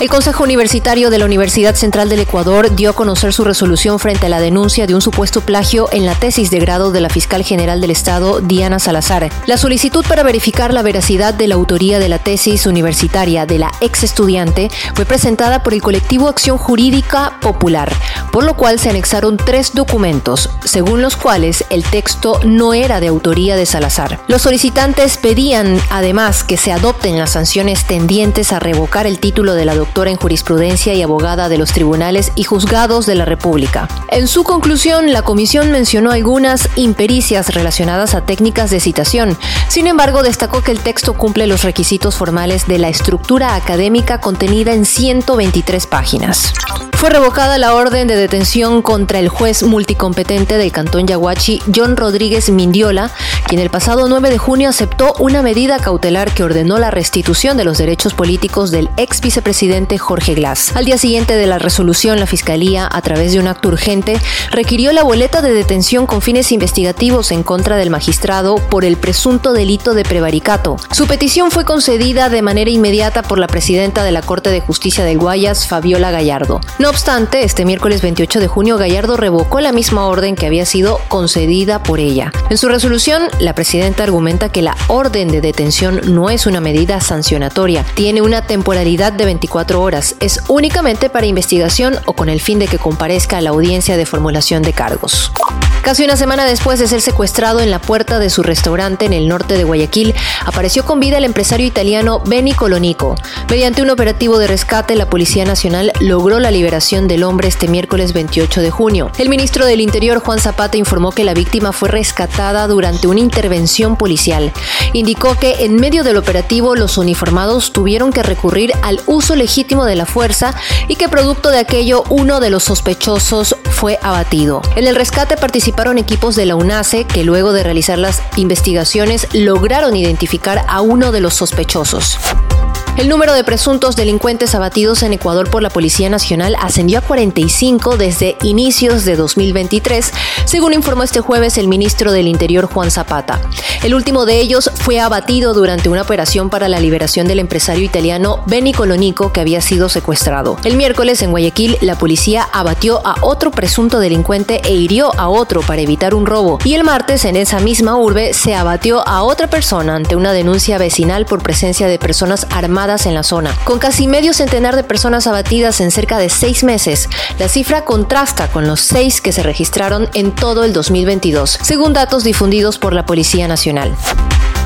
El Consejo Universitario de la Universidad Central del Ecuador dio a conocer su resolución frente a la denuncia de un supuesto plagio en la tesis de grado de la fiscal general del Estado, Diana Salazar. La solicitud para verificar la veracidad de la autoría de la tesis universitaria de la ex estudiante fue presentada por el colectivo Acción Jurídica Popular, por lo cual se anexaron tres documentos, según los cuales el texto no era de autoría de Salazar. Los solicitantes pedían además que se adopten las sanciones tendientes a revocar el título de la doctora en jurisprudencia y abogada de los tribunales y juzgados de la República. En su conclusión, la comisión mencionó algunas impericias relacionadas a técnicas de citación. Sin embargo, destacó que el texto cumple los requisitos formales de la estructura académica contenida en 123 páginas. Fue revocada la orden de detención contra el juez multicompetente del Cantón Yaguachi, John Rodríguez Mindiola, quien el pasado 9 de junio aceptó una medida cautelar que ordenó la restitución de los derechos políticos del ex vicepresidente Jorge Glass. Al día siguiente de la resolución, la Fiscalía, a través de un acto urgente, requirió la boleta de detención con fines investigativos en contra del magistrado por el presunto delito de prevaricato. Su petición fue concedida de manera inmediata por la presidenta de la Corte de Justicia de Guayas, Fabiola Gallardo. No obstante, este miércoles 28 de junio Gallardo revocó la misma orden que había sido concedida por ella. En su resolución, la presidenta argumenta que la orden de detención no es una medida sancionatoria, tiene una temporalidad de 24 horas, es únicamente para investigación o con el fin de que comparezca a la audiencia de formulación de cargos. Casi una semana después de ser secuestrado en la puerta de su restaurante en el norte de Guayaquil, apareció con vida el empresario italiano Benny Colonico. Mediante un operativo de rescate, la Policía Nacional logró la liberación del hombre este miércoles 28 de junio. El ministro del Interior, Juan Zapata, informó que la víctima fue rescatada durante una intervención policial. Indicó que en medio del operativo los uniformados tuvieron que recurrir al uso legítimo de la fuerza y que producto de aquello uno de los sospechosos fue abatido. En el rescate participaron equipos de la UNACE que luego de realizar las investigaciones lograron identificar a uno de los sospechosos. El número de presuntos delincuentes abatidos en Ecuador por la Policía Nacional ascendió a 45 desde inicios de 2023, según informó este jueves el ministro del Interior Juan Zapata. El último de ellos fue abatido durante una operación para la liberación del empresario italiano Benny Colonico que había sido secuestrado. El miércoles en Guayaquil la policía abatió a otro presunto delincuente e hirió a otro para evitar un robo. Y el martes en esa misma urbe se abatió a otra persona ante una denuncia vecinal por presencia de personas en la zona. Con casi medio centenar de personas abatidas en cerca de seis meses, la cifra contrasta con los seis que se registraron en todo el 2022, según datos difundidos por la Policía Nacional.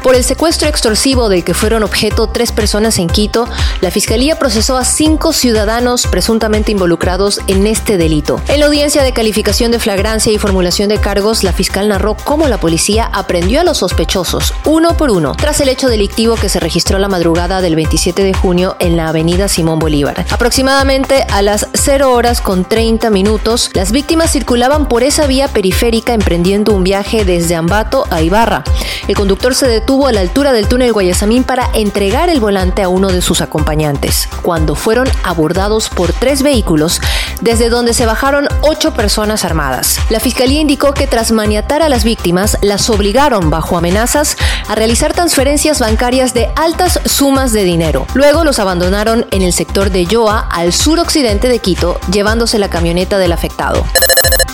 Por el secuestro extorsivo del que fueron objeto tres personas en Quito, la Fiscalía procesó a cinco ciudadanos presuntamente involucrados en este delito. En la audiencia de calificación de flagrancia y formulación de cargos, la fiscal narró cómo la policía aprendió a los sospechosos, uno por uno, tras el hecho delictivo que se registró la madrugada del 27 de junio en la avenida Simón Bolívar. Aproximadamente a las 0 horas con 30 minutos, las víctimas circulaban por esa vía periférica emprendiendo un viaje desde Ambato a Ibarra. El conductor se detuvo a la altura del túnel Guayasamín para entregar el volante a uno de sus acompañantes, cuando fueron abordados por tres vehículos, desde donde se bajaron ocho personas armadas. La fiscalía indicó que tras maniatar a las víctimas, las obligaron, bajo amenazas, a realizar transferencias bancarias de altas sumas de dinero. Luego los abandonaron en el sector de Yoa, al suroccidente de Quito, llevándose la camioneta del afectado.